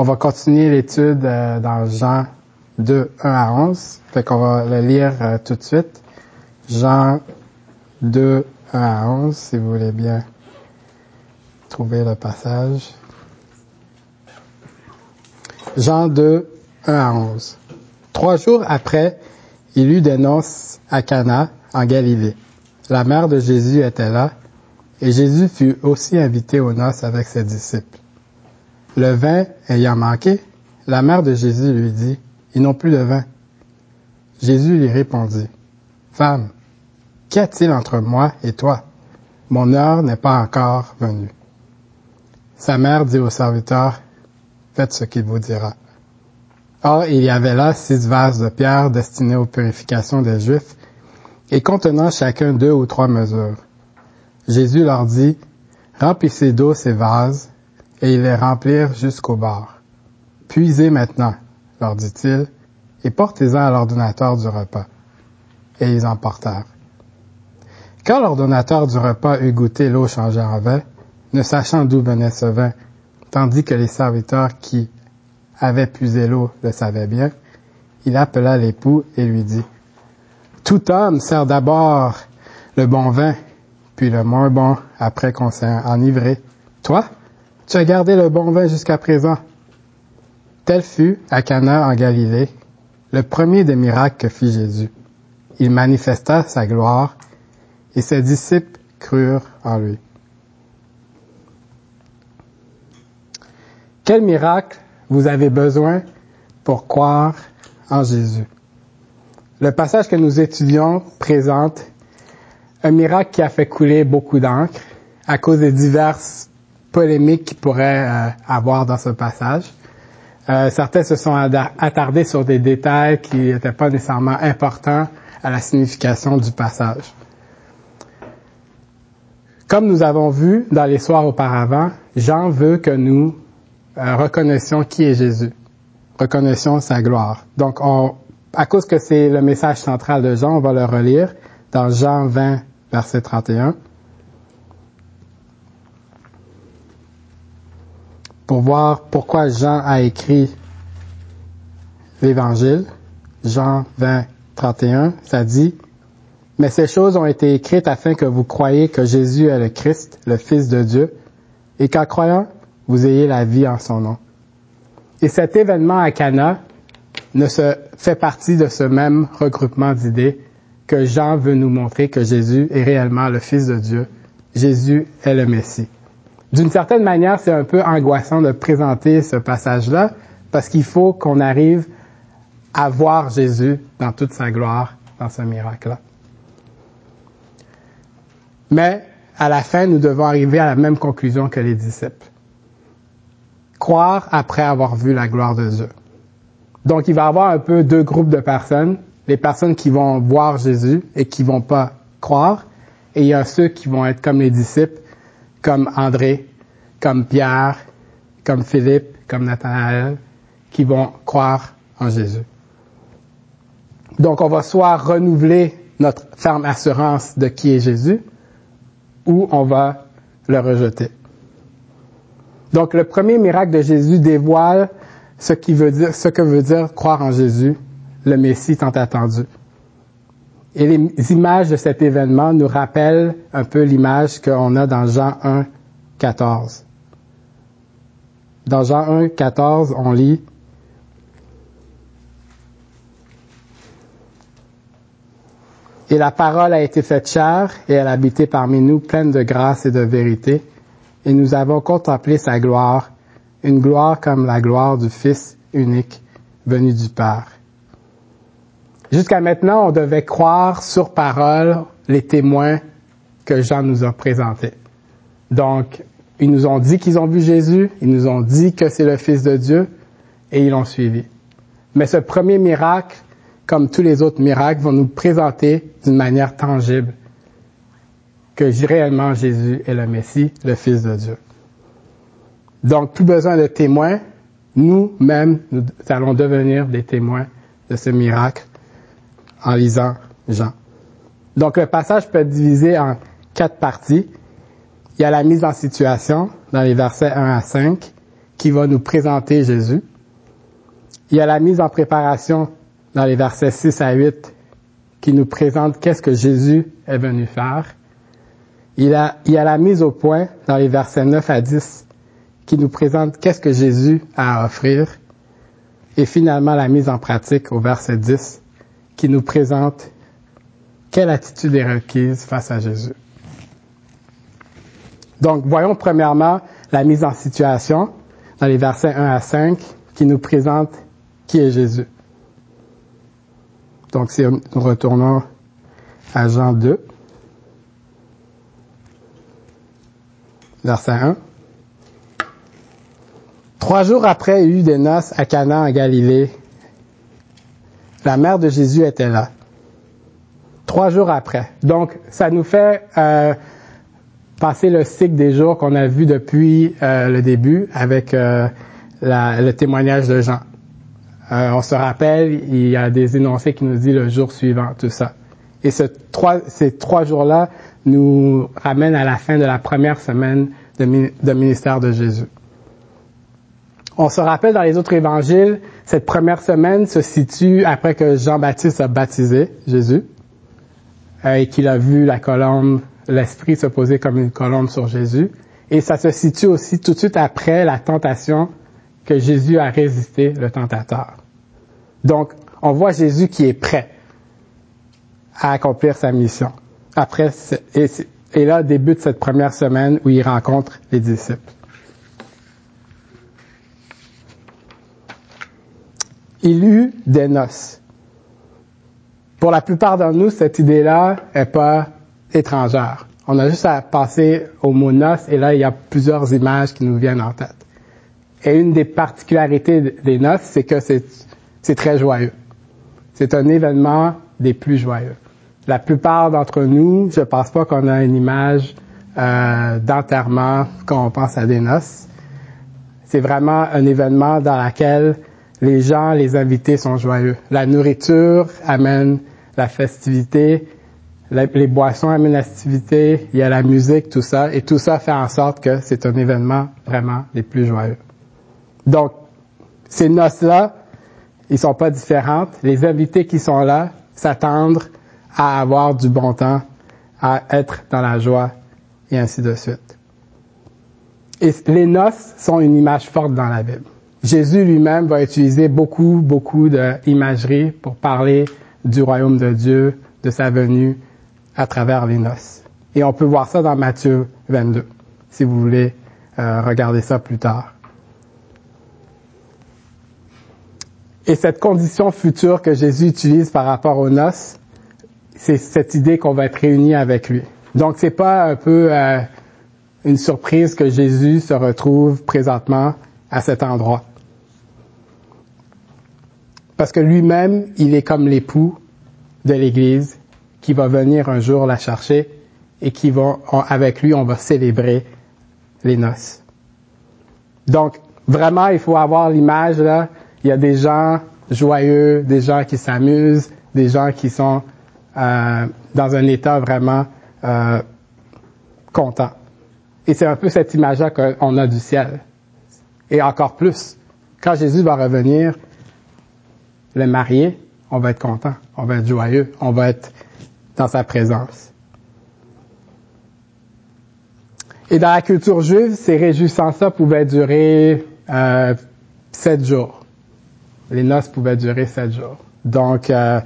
On va continuer l'étude euh, dans Jean 2, 1 à 11. Fait qu'on va le lire euh, tout de suite. Jean 2, 1 à 11, si vous voulez bien trouver le passage. Jean 2, 1 à 11. Trois jours après, il eut des noces à Cana, en Galilée. La mère de Jésus était là, et Jésus fut aussi invité aux noces avec ses disciples. Le vin ayant manqué, la mère de Jésus lui dit, Ils n'ont plus de vin. Jésus lui répondit, Femme, qu'y a-t-il entre moi et toi? Mon heure n'est pas encore venue. Sa mère dit au serviteur, Faites ce qu'il vous dira. Or, il y avait là six vases de pierre destinés aux purifications des Juifs et contenant chacun deux ou trois mesures. Jésus leur dit, Remplissez d'eau ces vases, et ils les remplirent jusqu'au bord. Puisez maintenant, leur dit-il, et portez-en à l'ordonnateur du repas. Et ils emportèrent. Quand l'ordonnateur du repas eut goûté l'eau changée en vin, ne sachant d'où venait ce vin, tandis que les serviteurs qui avaient puisé l'eau le savaient bien, il appela l'époux et lui dit, Tout homme sert d'abord le bon vin, puis le moins bon après qu'on s'est enivré. Toi, tu as gardé le bon vin jusqu'à présent. Tel fut, à Cana en Galilée, le premier des miracles que fit Jésus. Il manifesta sa gloire et ses disciples crurent en lui. Quel miracle vous avez besoin pour croire en Jésus? Le passage que nous étudions présente un miracle qui a fait couler beaucoup d'encre à cause des diverses polémiques qu'il pourrait euh, avoir dans ce passage. Euh, certains se sont attardés sur des détails qui n'étaient pas nécessairement importants à la signification du passage. Comme nous avons vu dans les soirs auparavant, Jean veut que nous euh, reconnaissions qui est Jésus, reconnaissions sa gloire. Donc, on, à cause que c'est le message central de Jean, on va le relire dans Jean 20, verset 31. Pour voir pourquoi Jean a écrit l'évangile. Jean 20, 31, ça dit, Mais ces choses ont été écrites afin que vous croyiez que Jésus est le Christ, le Fils de Dieu, et qu'en croyant, vous ayez la vie en son nom. Et cet événement à Cana ne se fait partie de ce même regroupement d'idées que Jean veut nous montrer que Jésus est réellement le Fils de Dieu. Jésus est le Messie. D'une certaine manière, c'est un peu angoissant de présenter ce passage-là parce qu'il faut qu'on arrive à voir Jésus dans toute sa gloire dans ce miracle-là. Mais à la fin, nous devons arriver à la même conclusion que les disciples. Croire après avoir vu la gloire de Dieu. Donc, il va y avoir un peu deux groupes de personnes les personnes qui vont voir Jésus et qui vont pas croire, et il y a ceux qui vont être comme les disciples, comme André, comme Pierre, comme Philippe, comme Nathanaël, qui vont croire en Jésus. Donc on va soit renouveler notre ferme assurance de qui est Jésus, ou on va le rejeter. Donc le premier miracle de Jésus dévoile ce ce que veut dire croire en Jésus le Messie tant attendu. Et les images de cet événement nous rappellent un peu l'image qu'on a dans Jean 1, 14. Dans Jean 1, 14, on lit Et la parole a été faite chair et elle a habité parmi nous pleine de grâce et de vérité. Et nous avons contemplé sa gloire, une gloire comme la gloire du Fils unique venu du Père. Jusqu'à maintenant, on devait croire sur parole les témoins que Jean nous a présentés. Donc, ils nous ont dit qu'ils ont vu Jésus, ils nous ont dit que c'est le Fils de Dieu, et ils l'ont suivi. Mais ce premier miracle, comme tous les autres miracles, vont nous présenter d'une manière tangible que réellement Jésus est le Messie, le Fils de Dieu. Donc, plus besoin de témoins, nous-mêmes, nous allons devenir des témoins de ce miracle en lisant Jean. Donc le passage peut être divisé en quatre parties. Il y a la mise en situation dans les versets 1 à 5, qui va nous présenter Jésus. Il y a la mise en préparation dans les versets 6 à 8 qui nous présente qu'est-ce que Jésus est venu faire. Il y, a, la mise au point dans les versets 9 à 10 qui nous présente qu'est-ce que Jésus a à offrir. Et finalement, la mise en pratique au verset 10 qui nous présente quelle attitude est requise face à Jésus. Donc, voyons premièrement la mise en situation dans les versets 1 à 5 qui nous présente qui est Jésus. Donc, si nous retournons à Jean 2, verset 1. Trois jours après, il y eut des noces à Cana en Galilée. La mère de Jésus était là. Trois jours après. Donc, ça nous fait euh, passer le cycle des jours qu'on a vu depuis euh, le début avec euh, le témoignage de Jean. On se rappelle, il y a des énoncés qui nous disent le jour suivant, tout ça. Et ces trois jours-là nous ramènent à la fin de la première semaine de ministère de Jésus. On se rappelle dans les autres évangiles, cette première semaine se situe après que Jean-Baptiste a baptisé Jésus euh, et qu'il a vu la colombe, l'Esprit se poser comme une colombe sur Jésus. Et ça se situe aussi tout de suite après la tentation que Jésus a résisté le tentateur. Donc, on voit Jésus qui est prêt à accomplir sa mission. Après, et, et là débute cette première semaine où il rencontre les disciples. Il eut des noces. Pour la plupart d'entre nous, cette idée-là est pas étrangère. On a juste à passer au mot noces et là, il y a plusieurs images qui nous viennent en tête. Et une des particularités des noces, c'est que c'est très joyeux. C'est un événement des plus joyeux. La plupart d'entre nous, je pense pas qu'on a une image euh, d'enterrement quand on pense à des noces. C'est vraiment un événement dans lequel les gens, les invités sont joyeux. La nourriture amène la festivité, les boissons amènent la festivité, il y a la musique, tout ça, et tout ça fait en sorte que c'est un événement vraiment des plus joyeux. Donc, ces noces-là, ils sont pas différentes. Les invités qui sont là s'attendent à avoir du bon temps, à être dans la joie, et ainsi de suite. Et les noces sont une image forte dans la Bible. Jésus lui-même va utiliser beaucoup, beaucoup d'imagerie pour parler du royaume de Dieu, de sa venue à travers les noces. Et on peut voir ça dans Matthieu 22, si vous voulez euh, regarder ça plus tard. Et cette condition future que Jésus utilise par rapport aux noces, c'est cette idée qu'on va être réunis avec lui. Donc c'est pas un peu euh, une surprise que Jésus se retrouve présentement à cet endroit. Parce que lui-même, il est comme l'époux de l'Église qui va venir un jour la chercher et qui va, avec lui, on va célébrer les noces. Donc, vraiment, il faut avoir l'image là. Il y a des gens joyeux, des gens qui s'amusent, des gens qui sont euh, dans un état vraiment euh, content. Et c'est un peu cette image-là qu'on a du ciel. Et encore plus, quand Jésus va revenir, le marié, on va être content, on va être joyeux, on va être dans sa présence. Et dans la culture juive, ces réjouissances-là pouvaient durer euh, sept jours. Les noces pouvaient durer sept jours. Donc, euh,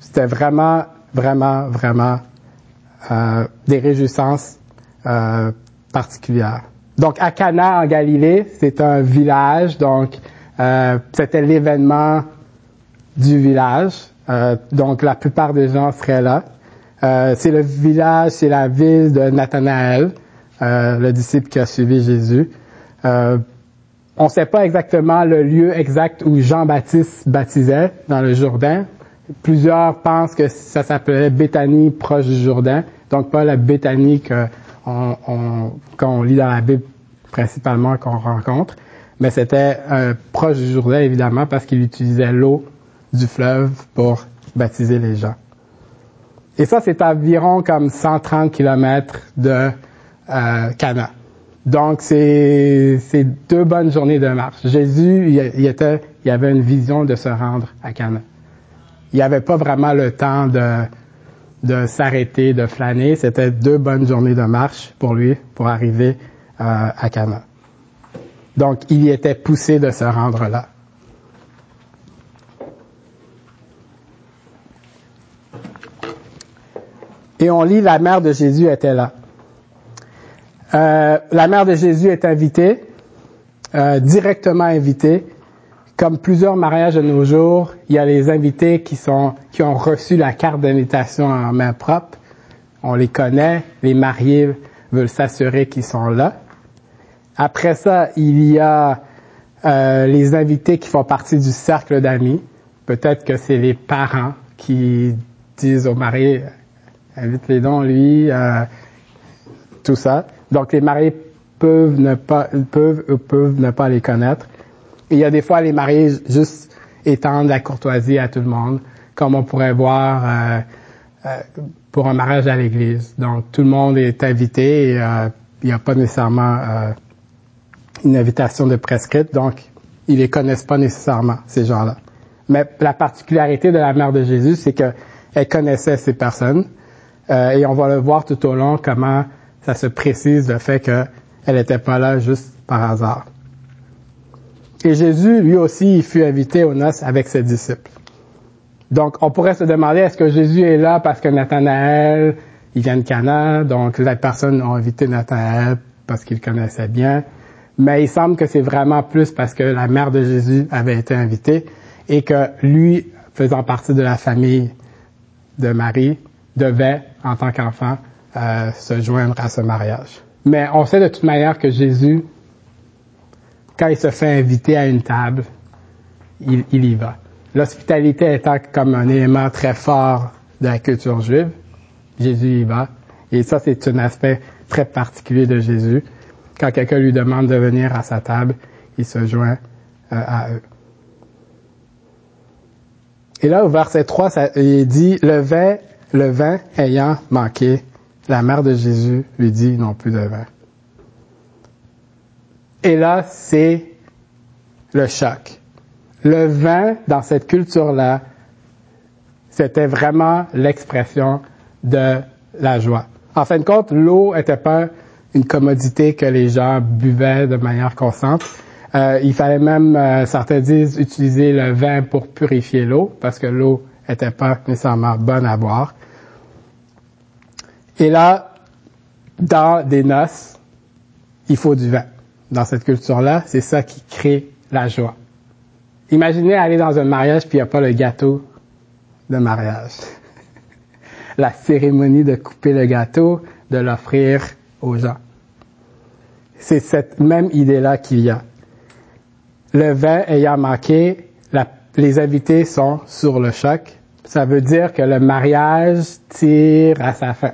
c'était vraiment, vraiment, vraiment euh, des réjouissances euh, particulières. Donc, à Cana en Galilée, c'est un village, donc euh, c'était l'événement du village. Euh, donc la plupart des gens seraient là. Euh, c'est le village, c'est la ville de Nathanaël, euh, le disciple qui a suivi Jésus. on ne sait pas exactement le lieu exact où Jean-Baptiste baptisait dans le Jourdain. Plusieurs pensent que ça s'appelait Béthanie proche du Jourdain, donc pas la Béthanie qu'on on, lit dans la Bible principalement qu'on rencontre, mais c'était proche du Jourdain évidemment parce qu'il utilisait l'eau du fleuve pour baptiser les gens. Et ça, c'est environ comme 130 kilomètres de euh, Cana. Donc, c'est deux bonnes journées de marche. Jésus, il, était, il avait une vision de se rendre à Cana. Il n'y avait pas vraiment le temps de, de s'arrêter, de flâner. C'était deux bonnes journées de marche pour lui, pour arriver euh, à Cana. Donc, il y était poussé de se rendre là. Et on lit, la mère de Jésus était là. Euh, la mère de Jésus est invitée, euh, directement invitée. Comme plusieurs mariages de nos jours, il y a les invités qui ont reçu la carte d'invitation en main propre. On les connaît. Les mariés veulent s'assurer qu'ils sont là. Après ça, il y a euh, les invités qui font partie du cercle d'amis. Peut-être que c'est les parents qui disent aux mariés, invite-les donc lui, euh, tout ça. Donc les mariés peuvent ne pas peuvent ou peuvent ne pas les connaître. Il y a des fois les mariés juste étendent la courtoisie à tout le monde, comme on pourrait voir euh, euh, pour un mariage à l'église. Donc tout le monde est invité et euh, il n'y a pas nécessairement euh, une invitation de prescrite, donc ils les connaissent pas nécessairement ces gens-là. Mais la particularité de la mère de Jésus, c'est qu'elle connaissait ces personnes euh, et on va le voir tout au long comment ça se précise le fait qu'elle n'était pas là juste par hasard. Et Jésus, lui aussi, il fut invité aux noces avec ses disciples. Donc, on pourrait se demander, est-ce que Jésus est là parce que Nathanaël, il vient de Cana, donc les personnes ont invité Nathanaël parce qu'il connaissait bien. Mais il semble que c'est vraiment plus parce que la mère de Jésus avait été invitée et que lui, faisant partie de la famille de Marie, devait, en tant qu'enfant, euh, se joindre à ce mariage. Mais on sait de toute manière que Jésus, quand il se fait inviter à une table, il, il y va. L'hospitalité étant comme un élément très fort de la culture juive, Jésus y va. Et ça, c'est un aspect très particulier de Jésus. Quand quelqu'un lui demande de venir à sa table, il se joint euh, à eux. Et là, au verset 3, ça, il dit, le vin, le vin ayant manqué, la mère de Jésus lui dit, non plus de vin. Et là, c'est le choc. Le vin, dans cette culture-là, c'était vraiment l'expression de la joie. En fin de compte, l'eau n'était pas une commodité que les gens buvaient de manière constante. Euh, il fallait même, euh, certains disent, utiliser le vin pour purifier l'eau, parce que l'eau n'était pas nécessairement bonne à boire. Et là, dans des noces, il faut du vin. Dans cette culture-là, c'est ça qui crée la joie. Imaginez aller dans un mariage puis il n'y a pas le gâteau de mariage. la cérémonie de couper le gâteau, de l'offrir aux gens. C'est cette même idée-là qu'il y a. Le vin ayant manqué, les invités sont sur le choc. Ça veut dire que le mariage tire à sa fin.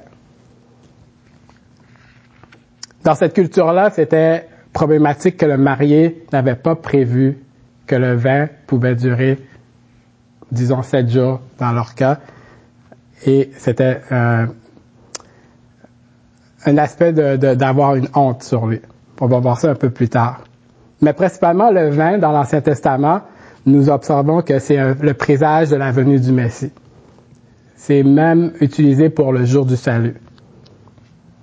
Dans cette culture-là, c'était problématique que le marié n'avait pas prévu que le vin pouvait durer, disons, sept jours dans leur cas. Et c'était euh, un aspect d'avoir de, une honte sur lui. On va voir ça un peu plus tard. Mais principalement, le vin, dans l'Ancien Testament, nous observons que c'est le présage de la venue du Messie. C'est même utilisé pour le jour du salut.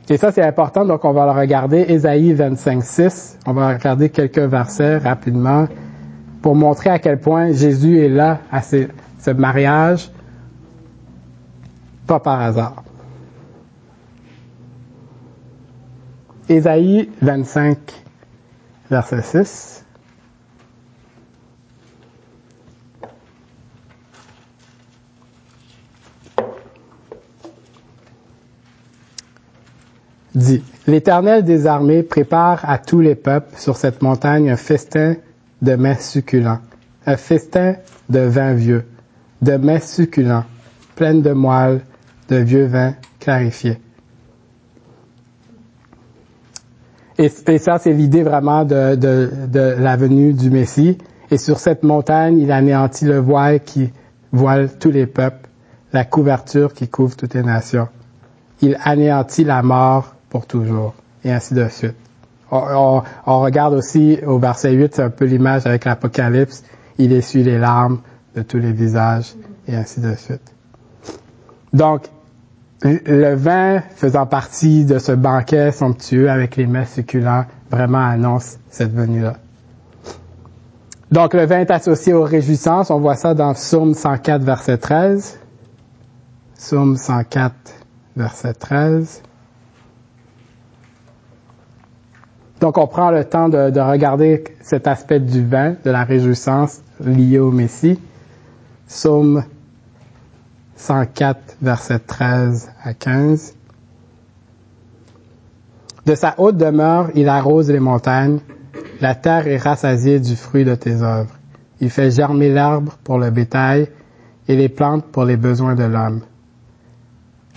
Et ça, c'est important, donc on va le regarder. Ésaïe 25, 6. On va regarder quelques versets rapidement pour montrer à quel point Jésus est là à ce, ce mariage, pas par hasard. Ésaïe 25, verset 6. Dit, L'Éternel des armées prépare à tous les peuples sur cette montagne un festin de mets succulents, un festin de vin vieux, de mets succulents, pleines de moelle, de vieux vin clarifié. Et, et ça, c'est l'idée vraiment de, de, de la venue du Messie. Et sur cette montagne, il anéantit le voile qui voile tous les peuples, la couverture qui couvre toutes les nations. Il anéantit la mort pour toujours, et ainsi de suite. On, regarde aussi au verset 8, c'est un peu l'image avec l'Apocalypse. Il essuie les larmes de tous les visages et ainsi de suite. Donc, le vin faisant partie de ce banquet somptueux avec les mets succulents vraiment annonce cette venue-là. Donc, le vin est associé aux réjouissances. On voit ça dans Psaume 104, verset 13. Psaume 104, verset 13. Donc, on prend le temps de, regarder cet aspect du vin, de la réjouissance liée au Messie. Psaume 104, verset 13 à 15. De sa haute demeure, il arrose les montagnes. La terre est rassasiée du fruit de tes œuvres. Il fait germer l'herbe pour le bétail et les plantes pour les besoins de l'homme.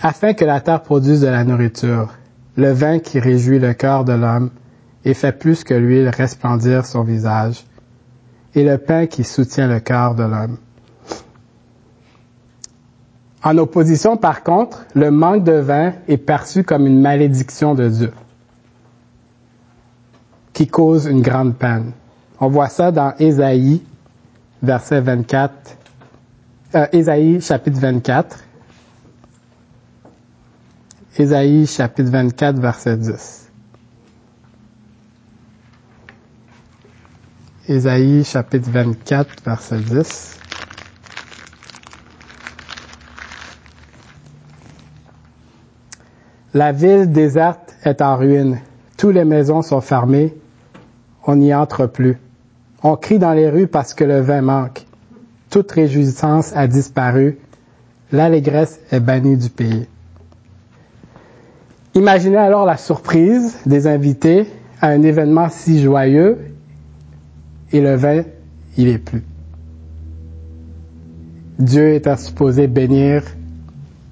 Afin que la terre produise de la nourriture, le vin qui réjouit le cœur de l'homme et fait plus que l'huile resplendir son visage, et le pain qui soutient le cœur de l'homme. En opposition, par contre, le manque de vin est perçu comme une malédiction de Dieu qui cause une grande peine. On voit ça dans Ésaïe, verset 24, euh, Ésaïe chapitre 24. Ésaïe chapitre 24, verset 10. Ésaïe chapitre 24, verset 10. La ville déserte est en ruine. Toutes les maisons sont fermées on n'y entre plus. On crie dans les rues parce que le vin manque. Toute réjouissance a disparu. L'allégresse est bannie du pays. Imaginez alors la surprise des invités à un événement si joyeux et le vin, il est plus. Dieu est supposé bénir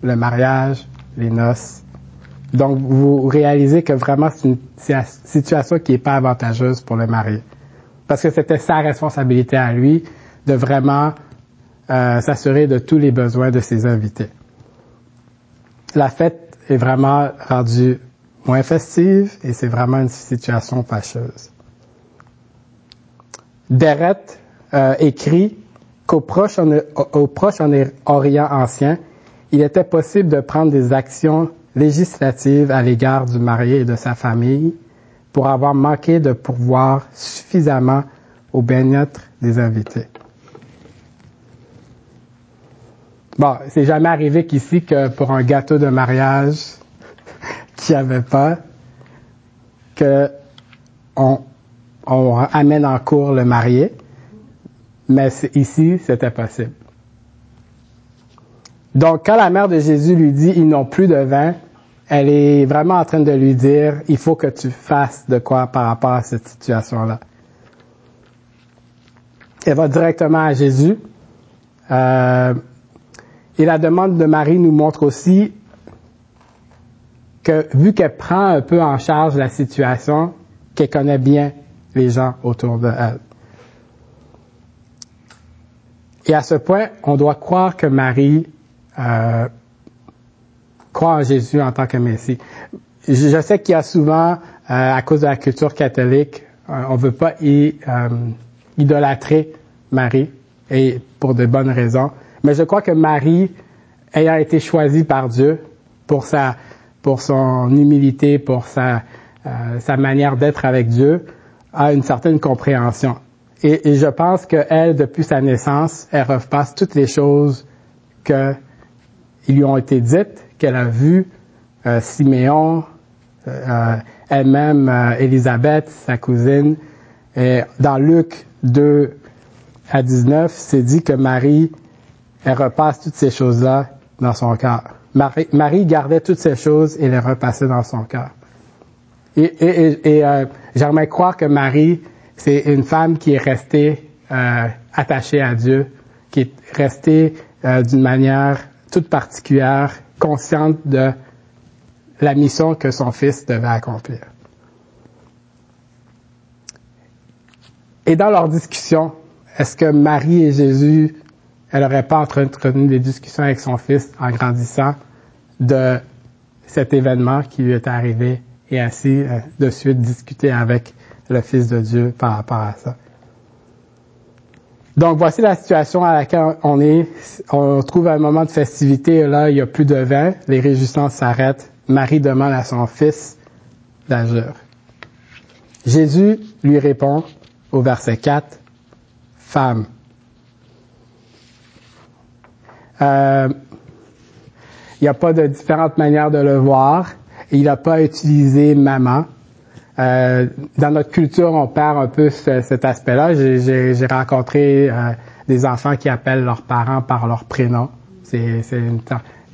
le mariage, les noces, donc, vous réalisez que vraiment, c'est une, situation qui n'est pas avantageuse pour le mari. Parce que c'était sa responsabilité à lui de vraiment euh, s'assurer de tous les besoins de ses invités. La fête est vraiment rendue moins festive et c'est vraiment une situation fâcheuse. Deret euh, écrit qu'au proche, au proche Orient ancien, il était possible de prendre des actions législative à l'égard du marié et de sa famille pour avoir manqué de pourvoir suffisamment au bien-être des invités. Bon, c'est jamais arrivé qu'ici que pour un gâteau de mariage qui avait pas, que on, on amène en cours le marié, mais ici, c'était possible. Donc, quand la mère de Jésus lui dit, ils n'ont plus de vin, elle est vraiment en train de lui dire, il faut que tu fasses de quoi par rapport à cette situation-là. Elle va directement à Jésus. Euh, et la demande de Marie nous montre aussi que vu qu'elle prend un peu en charge la situation, qu'elle connaît bien les gens autour d'elle. Et à ce point, on doit croire que Marie euh, croire en Jésus en tant que Messie. Je, sais qu'il y a souvent, euh, à cause de la culture catholique, euh, on veut pas idolâtrer Marie, et pour de bonnes raisons. Mais je crois que Marie, ayant été choisie par Dieu pour sa, pour son humilité, pour sa, sa manière d'être avec Dieu, a une certaine compréhension. Et, et je pense qu'elle, depuis sa naissance, elle repasse toutes les choses que lui ont été dites qu'elle a vu euh, Siméon, euh, elle-même euh, Élisabeth, sa cousine. Et dans Luc 2 à 19, c'est dit que Marie, elle repasse toutes ces choses-là dans son cœur. Marie, gardait toutes ces choses et les repassait dans son cœur. Et, et, et euh, j'aimerais croire que Marie, c'est une femme qui est restée euh, attachée à Dieu, qui est restée d'une manière toute particulière consciente de la mission que son fils devait accomplir. Et dans leur discussion, est-ce que Marie et Jésus, elle n'aurait pas entretenu des discussions avec son fils en grandissant de cet événement qui lui est arrivé et ainsi euh, de suite discuter avec le Fils de Dieu par rapport à ça. Donc voici la situation à laquelle on est. On trouve un moment de festivité là il y a plus de vin, les réjouissances s'arrêtent. Marie demande à son fils d'agir. Jésus lui répond au verset 4, Femme. Euh, il n'y a pas de différentes manières de le voir. Il n'a pas utilisé maman. Euh, dans notre culture, on perd un peu cet aspect-là. J'ai rencontré euh, des enfants qui appellent leurs parents par leur prénom. C'est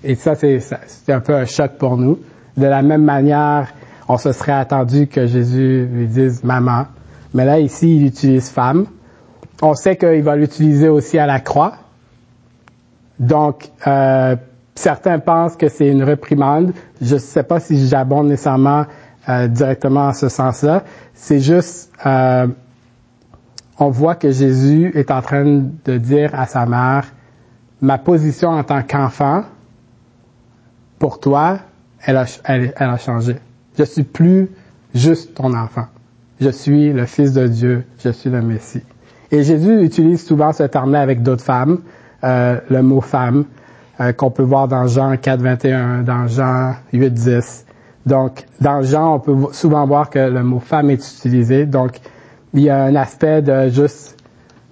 et ça, c'est un peu un choc pour nous. De la même manière, on se serait attendu que Jésus lui dise maman. Mais là, ici, il utilise femme. On sait qu'il va l'utiliser aussi à la croix. Donc, euh, certains pensent que c'est une reprimande. Je ne sais pas si j'abonde nécessairement euh, directement en ce sens-là. C'est juste, euh, on voit que Jésus est en train de dire à sa mère, ma position en tant qu'enfant, pour toi, elle a, elle, a changé. Je suis plus juste ton enfant. Je suis le Fils de Dieu. Je suis le Messie. Et Jésus utilise souvent ce terme-là avec d'autres femmes, euh, le mot femme, euh, qu'on peut voir dans Jean 4, 21, dans Jean 8, 10. Donc, dans Jean, on peut souvent voir que le mot femme est utilisé. Donc, il y a un aspect de juste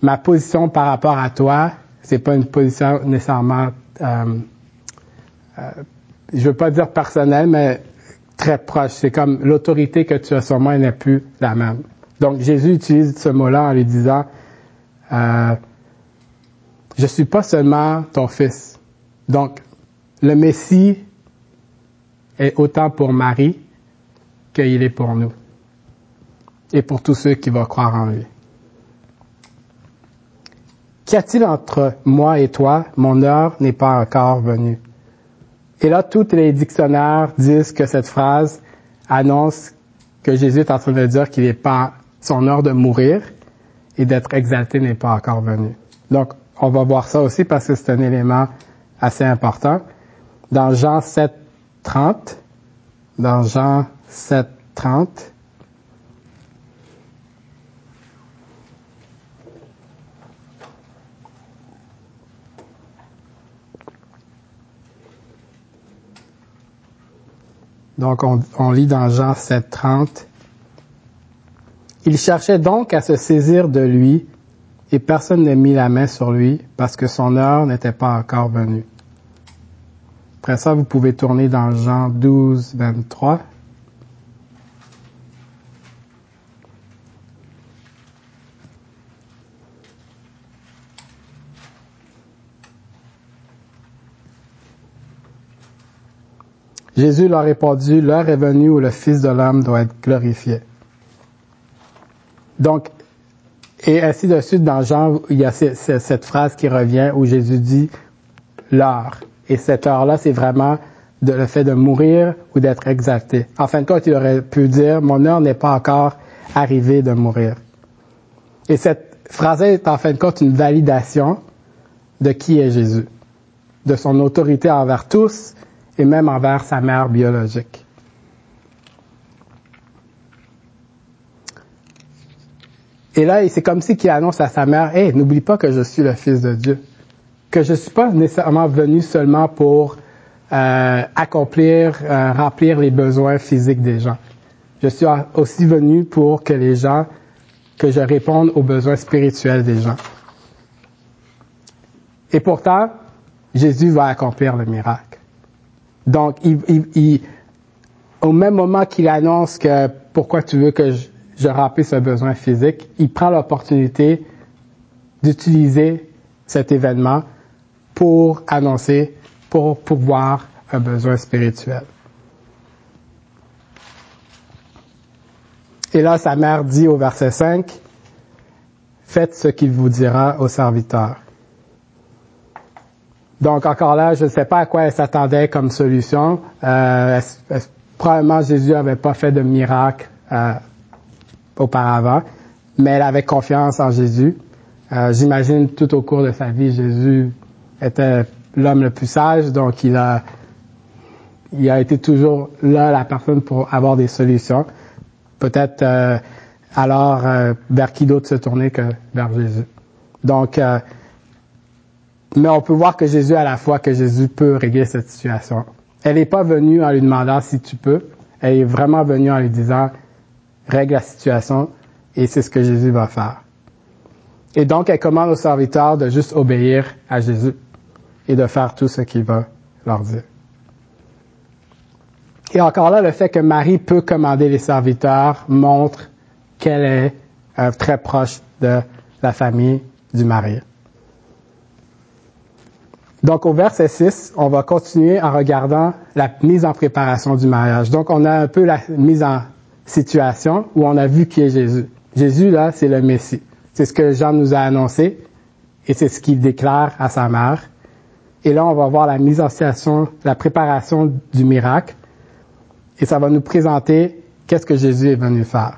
ma position par rapport à toi. C'est pas une position nécessairement, euh, euh, je veux pas dire personnelle, mais très proche. C'est comme l'autorité que tu as sur moi n'est plus la même. Donc, Jésus utilise ce mot-là en lui disant, euh, je suis pas seulement ton fils. Donc, le Messie est autant pour Marie qu'il est pour nous et pour tous ceux qui vont croire en lui. Qu'y a-t-il entre moi et toi? Mon heure n'est pas encore venue. Et là, tous les dictionnaires disent que cette phrase annonce que Jésus est en train de dire qu'il n'est pas son heure de mourir et d'être exalté n'est pas encore venu. Donc, on va voir ça aussi parce que c'est un élément assez important. Dans Jean 7, 30, dans Jean 7, 30, Donc, on, on, lit dans Jean 7, 30. Il cherchait donc à se saisir de lui, et personne n'a mis la main sur lui, parce que son heure n'était pas encore venue. Après ça, vous pouvez tourner dans Jean 12, 23. Jésus leur répondu, l'heure est venue où le Fils de l'homme doit être glorifié. Donc, et ainsi de suite dans Jean, il y a cette phrase qui revient où Jésus dit l'heure. Et cette heure-là, c'est vraiment le fait de mourir ou d'être exalté. En fin de compte, il aurait pu dire, mon heure n'est pas encore arrivée de mourir. Et cette phrase est en fin de compte une validation de qui est Jésus, de son autorité envers tous et même envers sa mère biologique. Et là, c'est comme si qu'il annonce à sa mère, hey, n'oublie pas que je suis le Fils de Dieu que je suis pas nécessairement venu seulement pour euh, accomplir, euh, remplir les besoins physiques des gens. Je suis aussi venu pour que les gens, que je réponde aux besoins spirituels des gens. Et pourtant, Jésus va accomplir le miracle. Donc, il, il, au même moment qu'il annonce que pourquoi tu veux que je, je remplisse ce besoin physique, il prend l'opportunité d'utiliser cet événement pour annoncer, pour pouvoir un besoin spirituel. Et là, sa mère dit au verset 5, Faites ce qu'il vous dira au serviteur. Donc encore là, je ne sais pas à quoi elle s'attendait comme solution. Euh, probablement Jésus n'avait pas fait de miracle euh, auparavant, mais elle avait confiance en Jésus. Euh, J'imagine tout au cours de sa vie, Jésus était l'homme le plus sage, donc il a, il a été toujours là la personne pour avoir des solutions. Peut-être euh, alors euh, vers qui d'autre se tourner que vers Jésus. Donc, euh, mais on peut voir que Jésus à la fois que Jésus peut régler cette situation. Elle n'est pas venue en lui demandant si tu peux. Elle est vraiment venue en lui disant règle la situation et c'est ce que Jésus va faire. Et donc, elle commande aux serviteurs de juste obéir à Jésus et de faire tout ce qu'il va leur dire. Et encore là, le fait que Marie peut commander les serviteurs montre qu'elle est euh, très proche de la famille du mari. Donc au verset 6, on va continuer en regardant la mise en préparation du mariage. Donc on a un peu la mise en situation où on a vu qui est Jésus. Jésus, là, c'est le Messie. C'est ce que Jean nous a annoncé et c'est ce qu'il déclare à sa mère. Et là, on va voir la mise en situation, la préparation du miracle et ça va nous présenter qu'est-ce que Jésus est venu faire.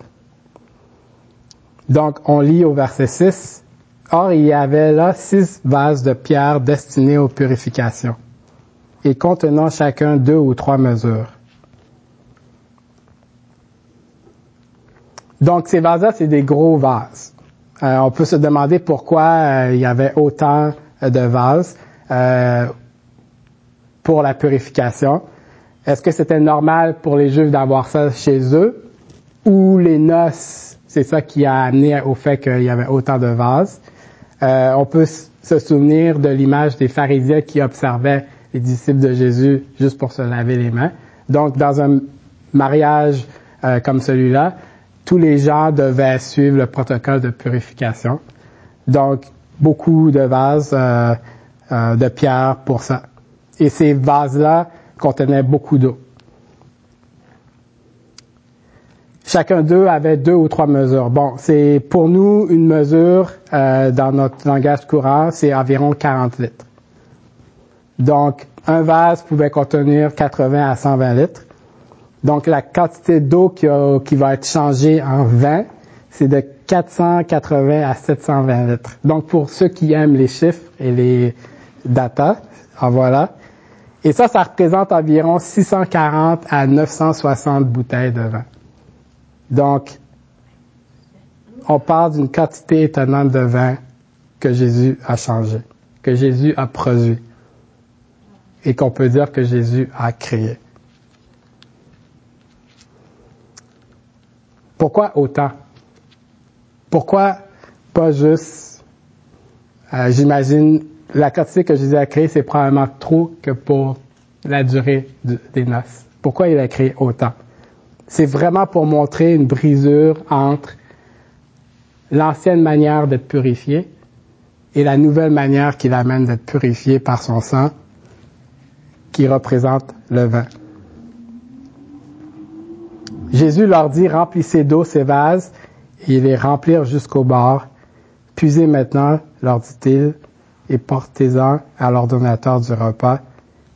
Donc, on lit au verset 6, Or, il y avait là six vases de pierre destinés aux purifications et contenant chacun deux ou trois mesures. Donc, ces vases-là, c'est des gros vases. Euh, on peut se demander pourquoi euh, il y avait autant de vases euh, pour la purification. Est-ce que c'était normal pour les Juifs d'avoir ça chez eux? Ou les noces, c'est ça qui a amené au fait qu'il y avait autant de vases? Euh, on peut se souvenir de l'image des pharisiens qui observaient les disciples de Jésus juste pour se laver les mains. Donc, dans un mariage euh, comme celui-là, tous les gens devaient suivre le protocole de purification. Donc, beaucoup de vases de pierre pour ça. Et ces vases-là contenait beaucoup d'eau. Chacun d'eux avait deux ou trois mesures. Bon, c'est pour nous une mesure euh, dans notre langage courant, c'est environ 40 litres. Donc, un vase pouvait contenir 80 à 120 litres. Donc, la quantité d'eau qui, qui, va être changée en vin, c'est de 480 à 720 litres. Donc, pour ceux qui aiment les chiffres et les datas, en voilà. Et ça, ça représente environ 640 à 960 bouteilles de vin. Donc, on parle d'une quantité étonnante de vin que Jésus a changé, que Jésus a produit et qu'on peut dire que Jésus a créé. Pourquoi autant? Pourquoi pas juste, euh, j'imagine, la quantité que Jésus a créée, c'est probablement trop que pour la durée des noces. Pourquoi il a créé autant? C'est vraiment pour montrer une brisure entre l'ancienne manière d'être purifié et la nouvelle manière qu'il amène d'être purifié par son sang qui représente le vin. Jésus leur dit, remplissez d'eau ces vases et les remplirent jusqu'au bord. Puisez maintenant, leur dit-il, et portez-en à l'ordonnateur du repas,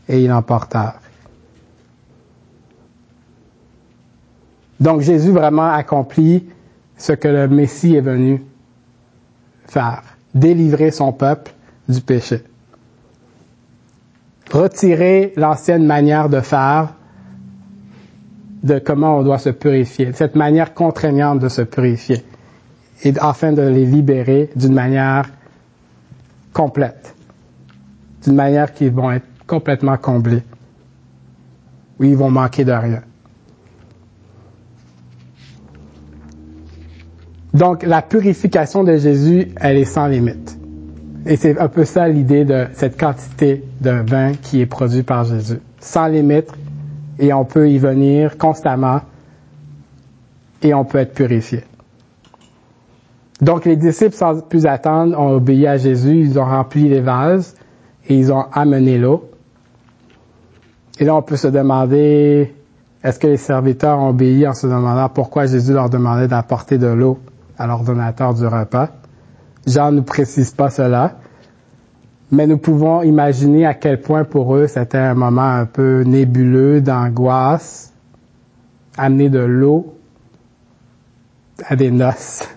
et ils l'emportèrent. Donc Jésus vraiment accomplit ce que le Messie est venu faire, délivrer son peuple du péché. Retirer l'ancienne manière de faire, de comment on doit se purifier, cette manière contraignante de se purifier, et afin de les libérer d'une manière complète, d'une manière qu'ils vont être complètement comblés, où ils vont manquer de rien. Donc, la purification de Jésus, elle est sans limite. Et c'est un peu ça l'idée de cette quantité de vin qui est produit par Jésus. Sans limite, et on peut y venir constamment, et on peut être purifié. Donc les disciples, sans plus attendre, ont obéi à Jésus, ils ont rempli les vases et ils ont amené l'eau. Et là, on peut se demander, est-ce que les serviteurs ont obéi en se demandant pourquoi Jésus leur demandait d'apporter de l'eau à l'ordonnateur du repas? Jean ne précise pas cela, mais nous pouvons imaginer à quel point pour eux c'était un moment un peu nébuleux, d'angoisse, amener de l'eau à des noces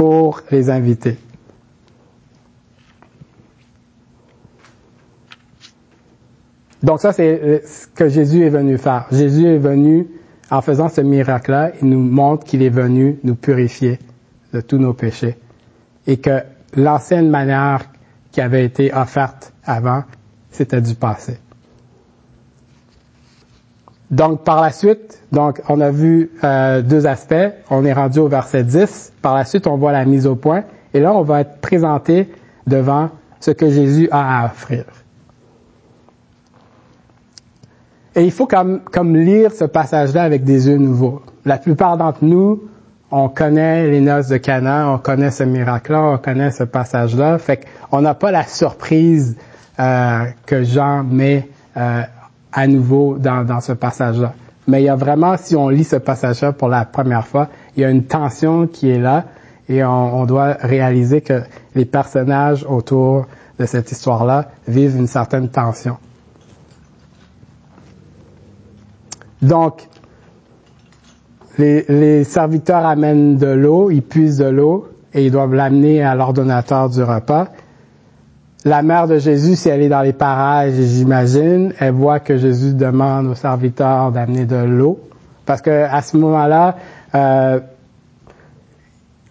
pour les invités. Donc ça, c'est ce que Jésus est venu faire. Jésus est venu, en faisant ce miracle-là, il nous montre qu'il est venu nous purifier de tous nos péchés. Et que l'ancienne manière qui avait été offerte avant, c'était du passé. Donc par la suite, donc on a vu euh, deux aspects. On est rendu au verset 10. Par la suite, on voit la mise au point. Et là, on va être présenté devant ce que Jésus a à offrir. Et il faut comme, comme lire ce passage-là avec des yeux nouveaux. La plupart d'entre nous, on connaît les noces de Cana, on connaît ce miracle-là, on connaît ce passage-là. Fait qu'on n'a pas la surprise euh, que Jean met euh, à nouveau dans, dans ce passage-là. Mais il y a vraiment, si on lit ce passage-là pour la première fois, il y a une tension qui est là et on, on doit réaliser que les personnages autour de cette histoire-là vivent une certaine tension. Donc, les, les, serviteurs amènent de l'eau, ils puisent de l'eau et ils doivent l'amener à l'ordonnateur du repas. La mère de Jésus, si elle est dans les parages, j'imagine, elle voit que Jésus demande aux serviteurs d'amener de l'eau, parce que à ce moment-là, euh,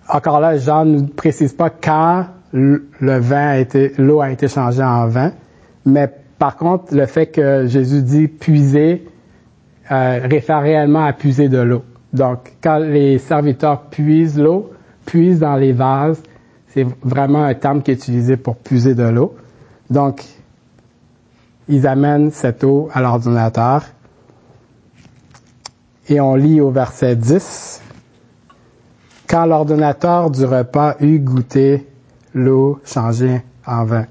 encore là, Jean ne précise pas quand le vin a été, l'eau a été changée en vin, mais par contre, le fait que Jésus dit puiser euh, réfère réellement à puiser de l'eau. Donc, quand les serviteurs puisent l'eau, puisent dans les vases, c'est vraiment un terme qui est utilisé pour puiser de l'eau. Donc, ils amènent cette eau à l'ordinateur. Et on lit au verset 10. Quand l'ordinateur du repas eut goûté l'eau changée en vin.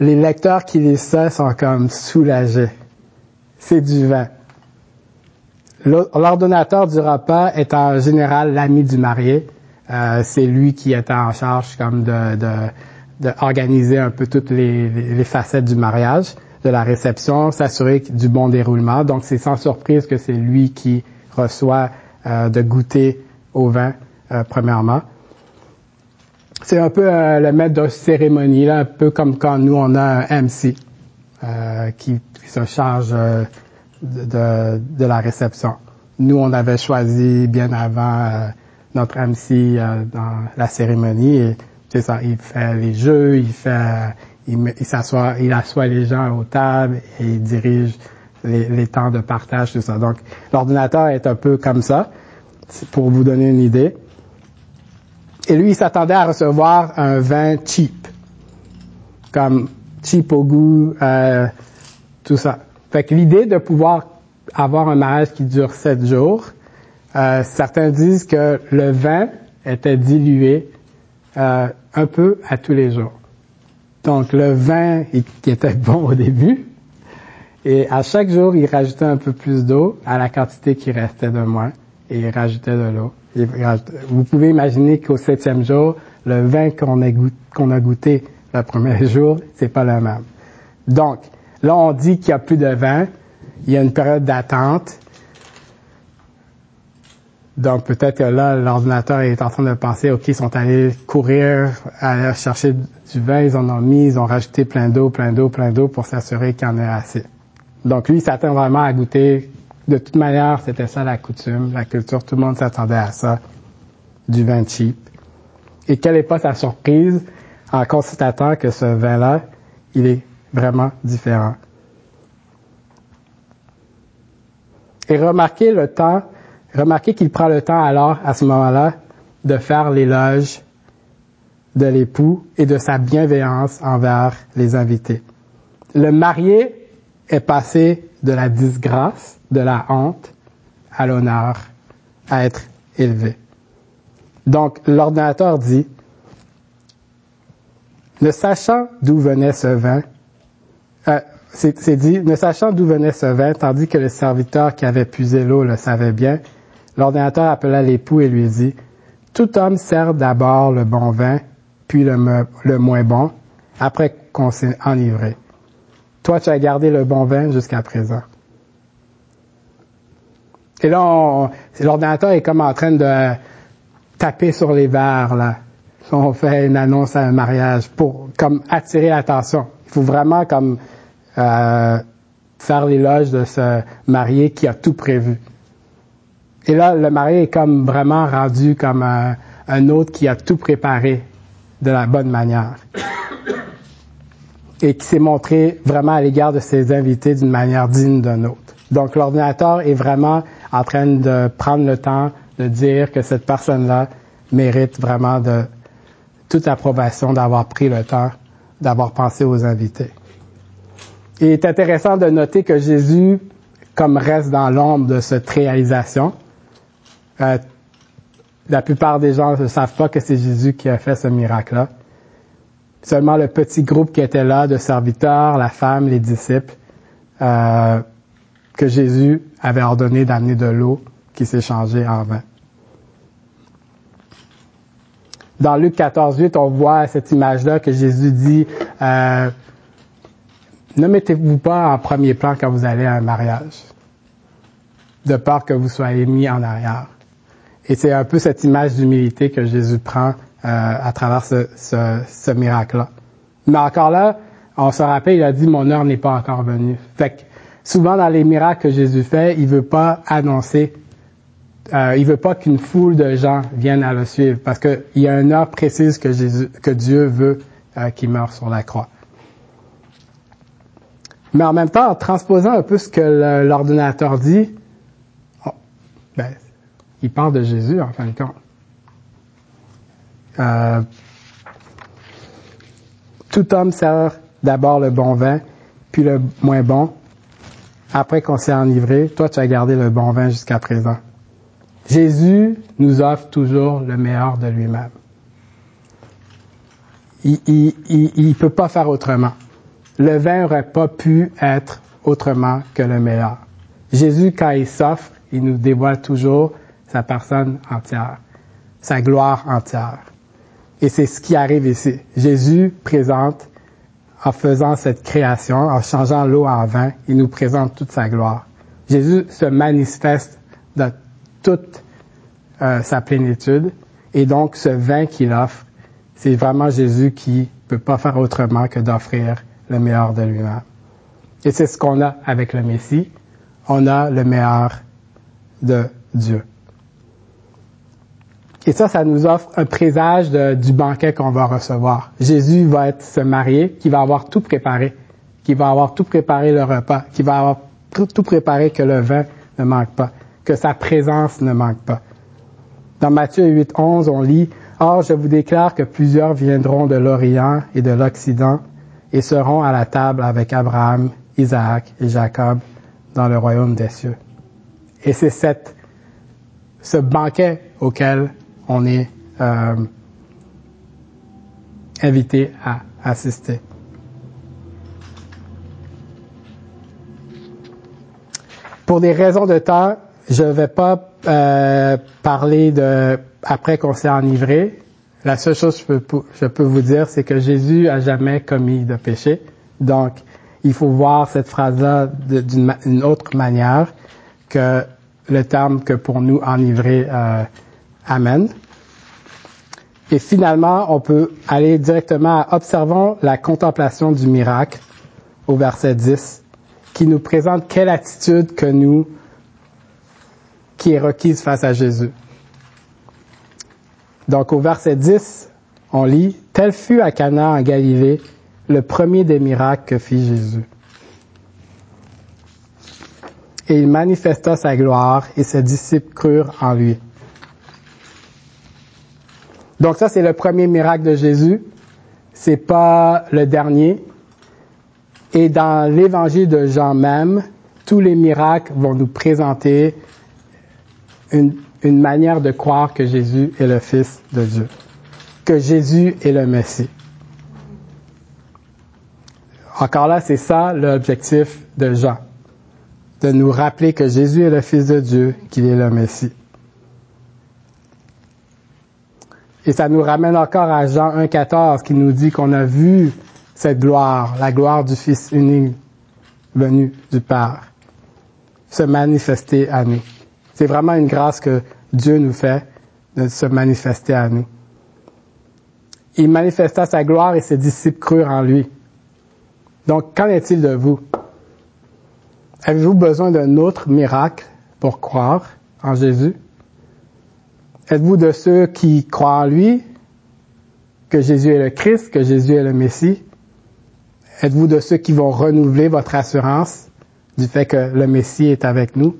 Les lecteurs qui lisent ça sont comme soulagés. C'est du vin. L'ordonnateur du repas est en général l'ami du marié. Euh, c'est lui qui est en charge comme de, de, un peu toutes les, facettes du mariage, de la réception, s'assurer du bon déroulement. Donc c'est sans surprise que c'est lui qui reçoit euh, de goûter au vin euh, premièrement. C'est un peu le maître de cérémonie, là, un peu comme quand nous on a un MC qui, se charge de, de, la réception. Nous, on avait choisi bien avant euh, notre MC euh, dans la cérémonie et c'est ça, il fait les jeux, il fait, il, s'assoit, il assoit les gens aux tables et il dirige les, les temps de partage, tout ça. Donc, l'ordinateur est un peu comme ça, pour vous donner une idée. Et lui, il s'attendait à recevoir un vin cheap, comme cheap au goût, euh, tout ça. Fait que l'idée de pouvoir avoir un mariage qui dure sept jours, euh, certains disent que le vin était dilué euh, un peu à tous les jours. Donc le vin qui était bon au début, et à chaque jour, il rajoutait un peu plus d'eau à la quantité qui restait de moins, et il rajoutait de l'eau. Vous pouvez imaginer qu'au septième jour, le vin qu'on a, a goûté le premier jour, c'est pas le même. Donc, Là, on dit qu'il n'y a plus de vin. Il y a une période d'attente. Donc peut-être que là, l'ordinateur est en train de penser, OK, ils sont allés courir, aller chercher du vin, ils en ont mis, ils ont rajouté plein d'eau, plein d'eau, plein d'eau pour s'assurer qu'il y en ait assez. Donc lui, il s'attend vraiment à goûter. De toute manière, c'était ça la coutume, la culture, tout le monde s'attendait à ça, du vin cheap. Et quelle n'est pas sa surprise en constatant que ce vin-là, il est vraiment différent. Et remarquez le temps, remarquez qu'il prend le temps alors, à ce moment-là, de faire l'éloge de l'époux et de sa bienveillance envers les invités. Le marié est passé de la disgrâce, de la honte, à l'honneur, à être élevé. Donc, l'ordinateur dit, ne sachant d'où venait ce vin, euh, c'est dit, ne sachant d'où venait ce vin, tandis que le serviteur qui avait puisé l'eau le savait bien, l'ordinateur appela l'époux et lui dit, Tout homme sert d'abord le bon vin, puis le, le moins bon, après qu'on s'est enivré. Toi, tu as gardé le bon vin jusqu'à présent. Et là, l'ordinateur est comme en train de taper sur les verres, là. On fait une annonce à un mariage pour comme attirer l'attention faut vraiment comme euh, faire l'éloge de ce marié qui a tout prévu. Et là, le marié est comme vraiment rendu comme un, un autre qui a tout préparé de la bonne manière et qui s'est montré vraiment à l'égard de ses invités d'une manière digne d'un autre. Donc l'ordinateur est vraiment en train de prendre le temps de dire que cette personne-là mérite vraiment de toute approbation d'avoir pris le temps d'avoir pensé aux invités. Il est intéressant de noter que Jésus, comme reste dans l'ombre de cette réalisation, euh, la plupart des gens ne savent pas que c'est Jésus qui a fait ce miracle-là. Seulement le petit groupe qui était là, de serviteurs, la femme, les disciples, euh, que Jésus avait ordonné d'amener de l'eau qui s'est changée en vin. Dans Luc 14, 8, on voit cette image-là que Jésus dit euh, Ne mettez-vous pas en premier plan quand vous allez à un mariage, de peur que vous soyez mis en arrière. Et c'est un peu cette image d'humilité que Jésus prend euh, à travers ce, ce, miracle-là. Mais encore là, on se rappelle, il a dit Mon heure n'est pas encore venue. Fait que souvent dans les miracles que Jésus fait, il veut pas annoncer euh, il veut pas qu'une foule de gens viennent à le suivre parce qu'il y a une heure précise que Jésus, que Dieu veut euh, qu'il meure sur la croix. Mais en même temps, en transposant un peu ce que l'ordinateur dit, oh, ben, il parle de Jésus en fin de compte. Euh, tout homme sert d'abord le bon vin, puis le moins bon. Après qu'on s'est enivré, toi tu as gardé le bon vin jusqu'à présent. Jésus nous offre toujours le meilleur de lui-même. Il ne peut pas faire autrement. Le vin n'aurait pas pu être autrement que le meilleur. Jésus, quand il s'offre, il nous dévoile toujours sa personne entière, sa gloire entière. Et c'est ce qui arrive ici. Jésus présente, en faisant cette création, en changeant l'eau en vin, il nous présente toute sa gloire. Jésus se manifeste dans toute euh, sa plénitude. Et donc, ce vin qu'il offre, c'est vraiment Jésus qui peut pas faire autrement que d'offrir le meilleur de lui-même. Et c'est ce qu'on a avec le Messie. On a le meilleur de Dieu. Et ça, ça nous offre un présage du banquet qu'on va recevoir. Jésus va être se marier, qui va avoir tout préparé, qui va avoir tout préparé le repas, qui va avoir tout préparé que le vin ne manque pas que sa présence ne manque pas. Dans Matthieu 8, 11, on lit, Or, je vous déclare que plusieurs viendront de l'Orient et de l'Occident et seront à la table avec Abraham, Isaac et Jacob dans le royaume des cieux. Et c'est cette, ce banquet auquel on est euh, invité à assister. Pour des raisons de temps, je ne vais pas euh, parler de après qu'on s'est enivré. La seule chose que je peux, vous dire, c'est que Jésus a jamais commis de péché. Donc, il faut voir cette phrase-là d'une autre manière que le terme que pour nous enivrer euh, amène. Et finalement, on peut aller directement à observons la contemplation du miracle au verset 10, qui nous présente quelle attitude que nous qui est requise face à Jésus. Donc au verset 10, on lit, Tel fut à Cana en Galilée le premier des miracles que fit Jésus. Et il manifesta sa gloire et ses disciples crurent en lui. Donc ça, c'est le premier miracle de Jésus. C'est pas le dernier. Et dans l'évangile de Jean même, tous les miracles vont nous présenter une, une manière de croire que Jésus est le Fils de Dieu, que Jésus est le Messie. Encore là, c'est ça l'objectif de Jean, de nous rappeler que Jésus est le Fils de Dieu, qu'il est le Messie. Et ça nous ramène encore à Jean 1,14 qui nous dit qu'on a vu cette gloire, la gloire du Fils unique venu du Père, se manifester à nous. C'est vraiment une grâce que Dieu nous fait de se manifester à nous. Il manifesta sa gloire et ses disciples crurent en lui. Donc, qu'en est-il de vous? Avez-vous besoin d'un autre miracle pour croire en Jésus? Êtes-vous de ceux qui croient en lui, que Jésus est le Christ, que Jésus est le Messie? Êtes-vous de ceux qui vont renouveler votre assurance du fait que le Messie est avec nous?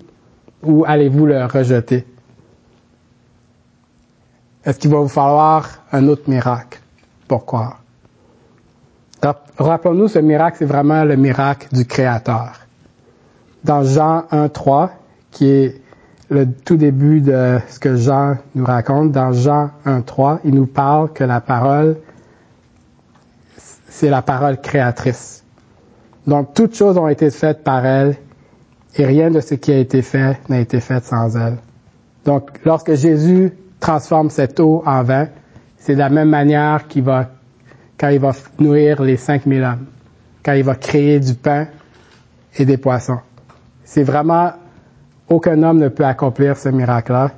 Ou allez-vous le rejeter? Est-ce qu'il va vous falloir un autre miracle pour croire? Rappelons-nous, ce miracle, c'est vraiment le miracle du Créateur. Dans Jean 1, 3, qui est le tout début de ce que Jean nous raconte, dans Jean 1, 3, il nous parle que la parole, c'est la parole créatrice. Donc, toutes choses ont été faites par elle et rien de ce qui a été fait n'a été fait sans elle. Donc, lorsque Jésus transforme cette eau en vin, c'est de la même manière qu'il va, quand il va nourrir les 5000 hommes, quand il va créer du pain et des poissons. C'est vraiment, aucun homme ne peut accomplir ce miracle-là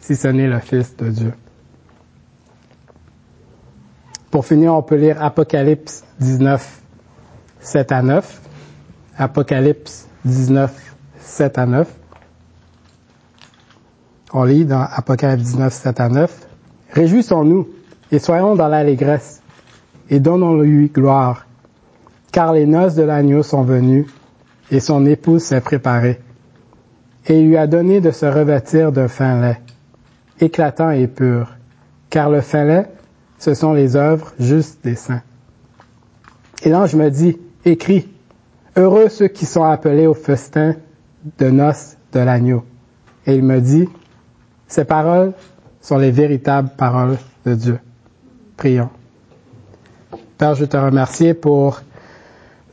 si ce n'est le Fils de Dieu. Pour finir, on peut lire Apocalypse 19, 7 à 9. Apocalypse 19, 7 à 9. On lit dans Apocalypse 19, 7 à 9. Réjouissons-nous et soyons dans l'allégresse et donnons-lui gloire, car les noces de l'agneau sont venues et son épouse s'est préparée. Et lui a donné de se revêtir d'un fin lait, éclatant et pur, car le fin lait, ce sont les œuvres justes des saints. Et l'ange me dit, écris, heureux ceux qui sont appelés au festin de noces de l'agneau. Et il me dit, ces paroles sont les véritables paroles de Dieu. Prions. Père, je te remercie pour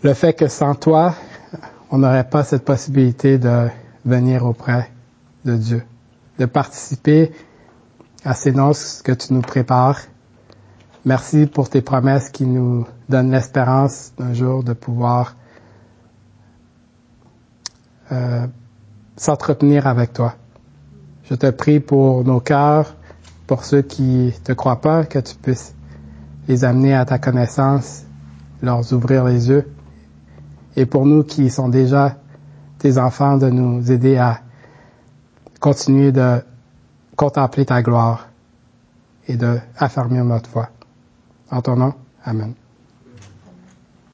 le fait que sans toi, on n'aurait pas cette possibilité de venir auprès de Dieu, de participer à ces noces que tu nous prépares. Merci pour tes promesses qui nous donnent l'espérance d'un jour de pouvoir euh, s'entretenir avec toi. Je te prie pour nos cœurs, pour ceux qui te croient pas, que tu puisses les amener à ta connaissance, leur ouvrir les yeux. Et pour nous qui sont déjà tes enfants, de nous aider à continuer de contempler ta gloire et de affermir notre foi. En ton nom, Amen.